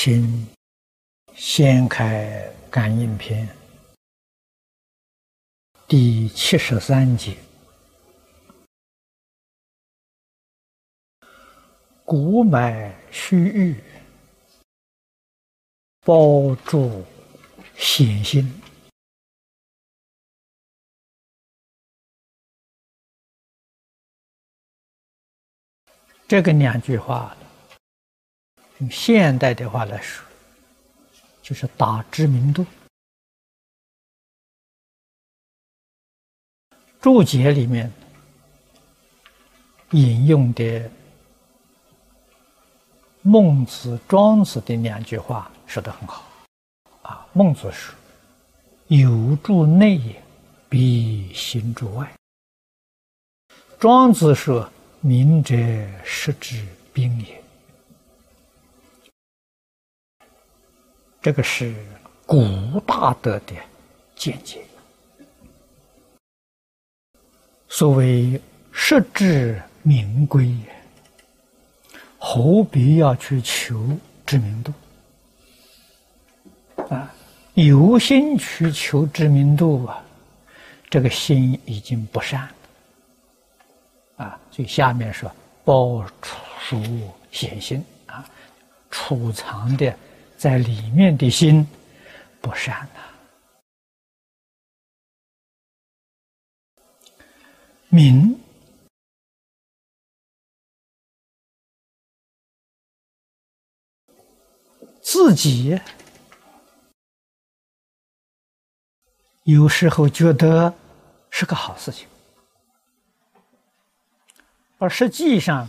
请掀开《感应篇》第七十三节：骨脉虚郁，包住显心。这个两句话。用现代的话来说，就是打知名度。注解里面引用的孟子、庄子的两句话说的很好。啊，孟子说：“有诸内也，必行诸外。”庄子说：“明者实之兵也。”这个是古大德的见解。所谓实至名归，何必要去求知名度？啊，有心去求知名度啊，这个心已经不善。啊，所以下面说包储显心啊，储藏的。在里面的心不善呐，明自己有时候觉得是个好事情，而实际上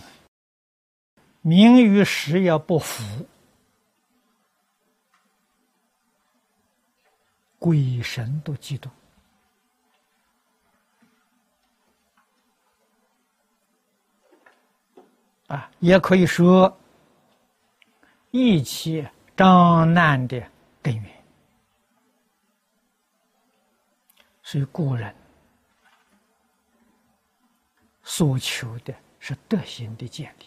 名与实要不符。鬼神都嫉妒啊，也可以说一切障难的根源。所以古人所求的是德行的建立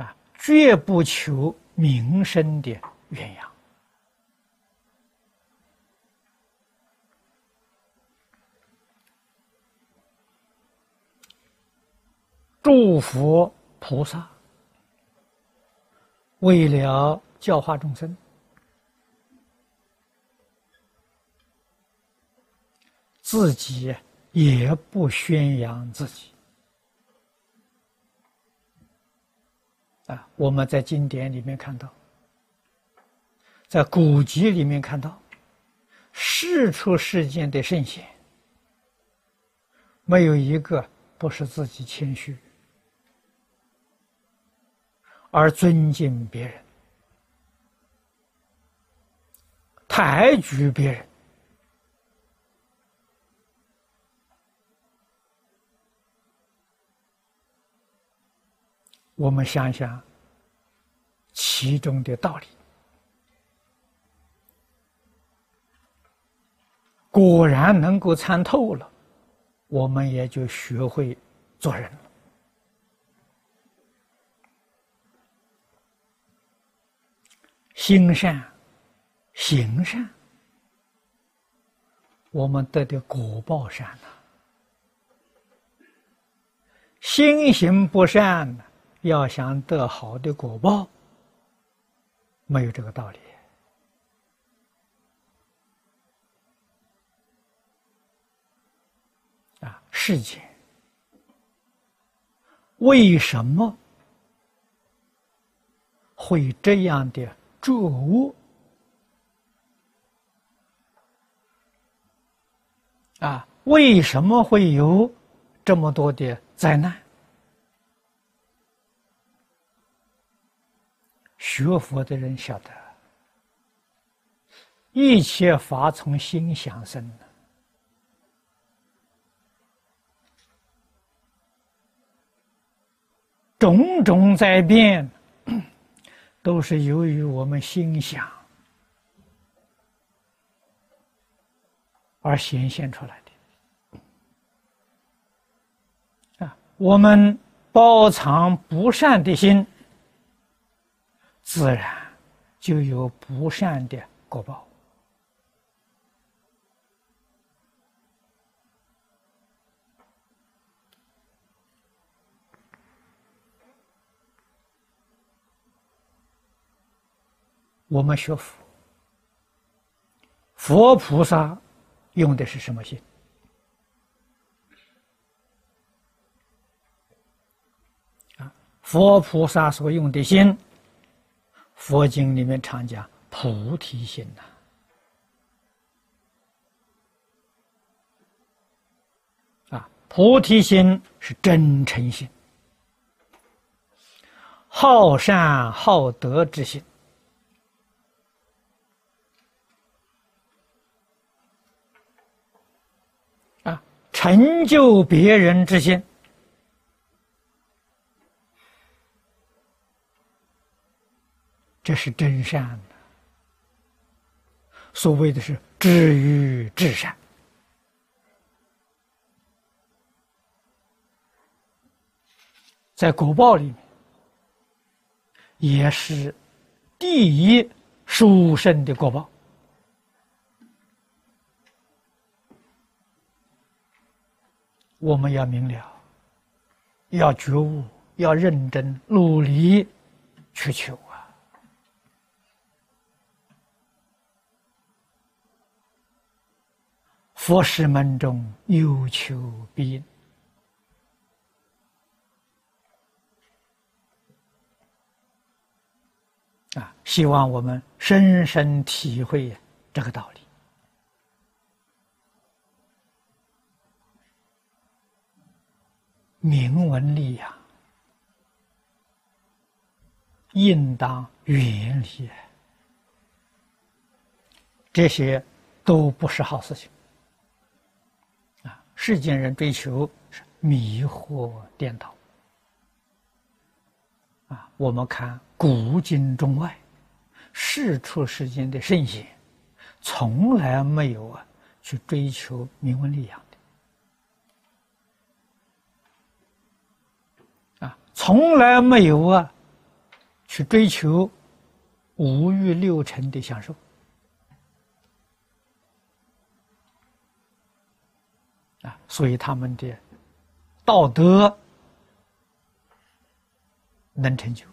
啊，绝不求名声的鸳鸯。祝福菩萨，为了教化众生，自己也不宣扬自己。啊，我们在经典里面看到，在古籍里面看到，世出世间的圣贤，没有一个不是自己谦虚。而尊敬别人，抬举别人，我们想想其中的道理，果然能够参透了，我们也就学会做人。心善，行善，我们得的果报善呐；心行不善，要想得好的果报，没有这个道理。啊，世间为什么会这样的？作恶啊，为什么会有这么多的灾难？学佛的人晓得，一切法从心想生，种种在变。都是由于我们心想而显现出来的啊！我们包藏不善的心，自然就有不善的果报。我们学佛，佛菩萨用的是什么心？啊，佛菩萨所用的心，佛经里面常讲菩提心呐。啊，菩提心是真诚心，好善好德之心。成就别人之心，这是真善。所谓的是至于至善，在果报里面，也是第一殊胜的果报。我们要明了，要觉悟，要认真努力去求啊！佛事门中有求必应啊！希望我们深深体会这个道理。明文利养，应当远离。这些都不是好事情。啊，世间人追求是迷惑颠倒。啊，我们看古今中外，世出世间的圣贤，从来没有啊去追求名闻利养的。从来没有啊，去追求五欲六尘的享受。啊，所以他们的道德能成就。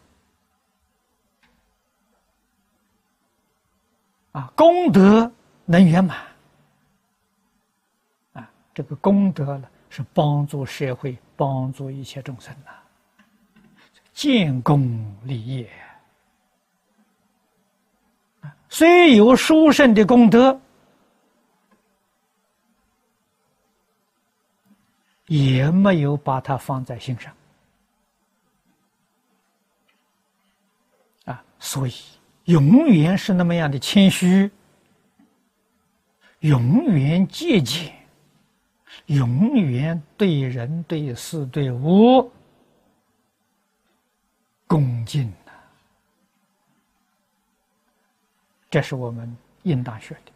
啊，功德能圆满。啊，这个功德呢，是帮助社会、帮助一切众生呐。建功立业，虽有殊胜的功德，也没有把它放在心上啊，所以永远是那么样的谦虚，永远节俭，永远对人对事对物。恭敬啊，这是我们应当学的。